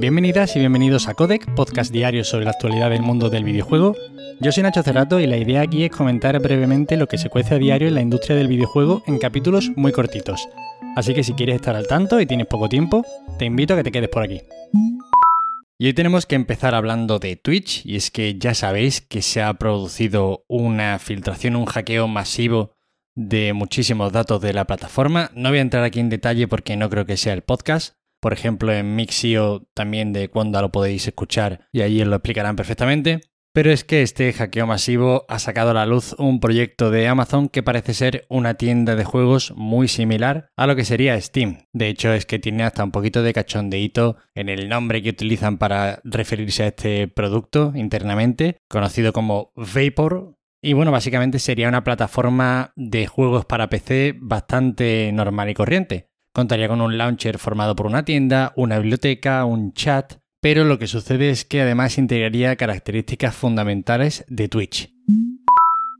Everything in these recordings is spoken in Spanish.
Bienvenidas y bienvenidos a Codec, podcast diario sobre la actualidad del mundo del videojuego. Yo soy Nacho Cerrato y la idea aquí es comentar brevemente lo que se cuece a diario en la industria del videojuego en capítulos muy cortitos. Así que si quieres estar al tanto y tienes poco tiempo, te invito a que te quedes por aquí. Y hoy tenemos que empezar hablando de Twitch, y es que ya sabéis que se ha producido una filtración, un hackeo masivo de muchísimos datos de la plataforma. No voy a entrar aquí en detalle porque no creo que sea el podcast. Por ejemplo, en Mixio también de cuando lo podéis escuchar y allí lo explicarán perfectamente. Pero es que este hackeo masivo ha sacado a la luz un proyecto de Amazon que parece ser una tienda de juegos muy similar a lo que sería Steam. De hecho, es que tiene hasta un poquito de cachondeíto en el nombre que utilizan para referirse a este producto internamente, conocido como Vapor. Y bueno, básicamente sería una plataforma de juegos para PC bastante normal y corriente. Contaría con un launcher formado por una tienda, una biblioteca, un chat, pero lo que sucede es que además integraría características fundamentales de Twitch.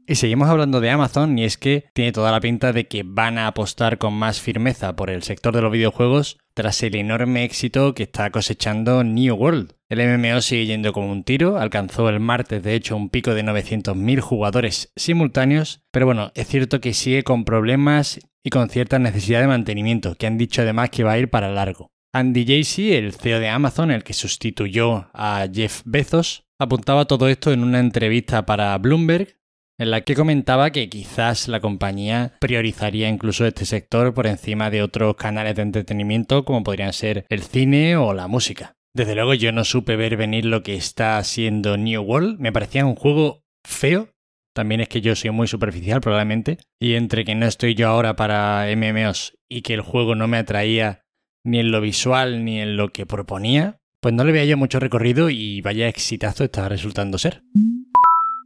Y seguimos hablando de Amazon y es que tiene toda la pinta de que van a apostar con más firmeza por el sector de los videojuegos tras el enorme éxito que está cosechando New World. El MMO sigue yendo como un tiro, alcanzó el martes de hecho un pico de 900.000 jugadores simultáneos, pero bueno, es cierto que sigue con problemas y con cierta necesidad de mantenimiento, que han dicho además que va a ir para largo. Andy Jassy, el CEO de Amazon, el que sustituyó a Jeff Bezos, apuntaba todo esto en una entrevista para Bloomberg, en la que comentaba que quizás la compañía priorizaría incluso este sector por encima de otros canales de entretenimiento como podrían ser el cine o la música. Desde luego yo no supe ver venir lo que está haciendo New World, me parecía un juego feo, también es que yo soy muy superficial probablemente, y entre que no estoy yo ahora para MMOs y que el juego no me atraía ni en lo visual ni en lo que proponía, pues no le veía yo mucho recorrido y vaya exitazo estaba resultando ser.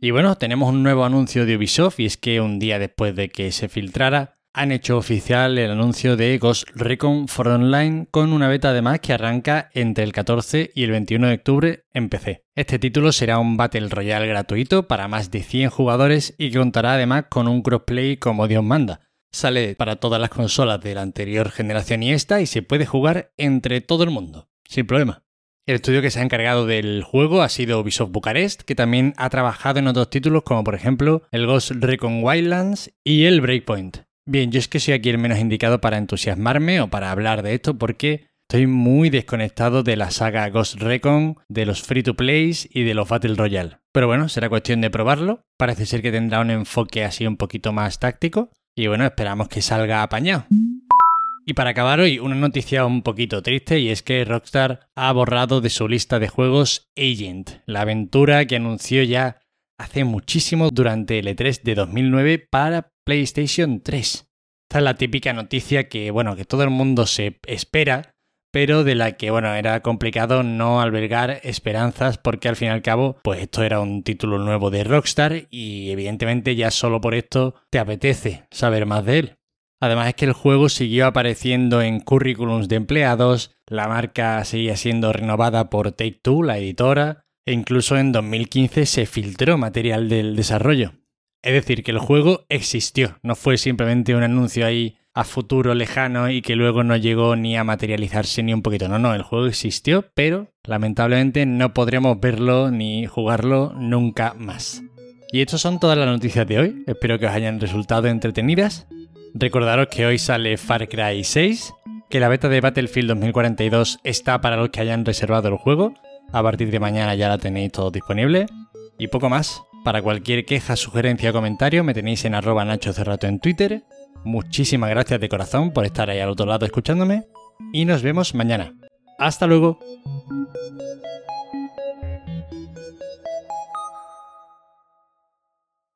Y bueno, tenemos un nuevo anuncio de Ubisoft y es que un día después de que se filtrara, han hecho oficial el anuncio de Ghost Recon for Online con una beta además que arranca entre el 14 y el 21 de octubre en PC. Este título será un Battle Royale gratuito para más de 100 jugadores y contará además con un crossplay como Dios manda. Sale para todas las consolas de la anterior generación y esta y se puede jugar entre todo el mundo, sin problema. El estudio que se ha encargado del juego ha sido Ubisoft Bucarest, que también ha trabajado en otros títulos como por ejemplo el Ghost Recon Wildlands y el Breakpoint. Bien, yo es que soy aquí el menos indicado para entusiasmarme o para hablar de esto porque estoy muy desconectado de la saga Ghost Recon, de los free to plays y de los Battle Royale. Pero bueno, será cuestión de probarlo. Parece ser que tendrá un enfoque así un poquito más táctico y bueno, esperamos que salga apañado. Y para acabar hoy, una noticia un poquito triste y es que Rockstar ha borrado de su lista de juegos Agent, la aventura que anunció ya hace muchísimo durante el E3 de 2009 para PlayStation 3. Esta es la típica noticia que, bueno, que todo el mundo se espera pero de la que, bueno, era complicado no albergar esperanzas porque al fin y al cabo, pues esto era un título nuevo de Rockstar y evidentemente ya solo por esto te apetece saber más de él. Además es que el juego siguió apareciendo en currículums de empleados, la marca seguía siendo renovada por Take Two, la editora, e incluso en 2015 se filtró material del desarrollo. Es decir, que el juego existió, no fue simplemente un anuncio ahí a futuro lejano y que luego no llegó ni a materializarse ni un poquito. No, no, el juego existió, pero lamentablemente no podremos verlo ni jugarlo nunca más. Y estas son todas las noticias de hoy. Espero que os hayan resultado entretenidas. Recordaros que hoy sale Far Cry 6, que la beta de Battlefield 2042 está para los que hayan reservado el juego. A partir de mañana ya la tenéis todo disponible. Y poco más. Para cualquier queja, sugerencia o comentario me tenéis en arroba Nacho Cerrato en Twitter Muchísimas gracias de corazón por estar ahí al otro lado escuchándome y nos vemos mañana. Hasta luego.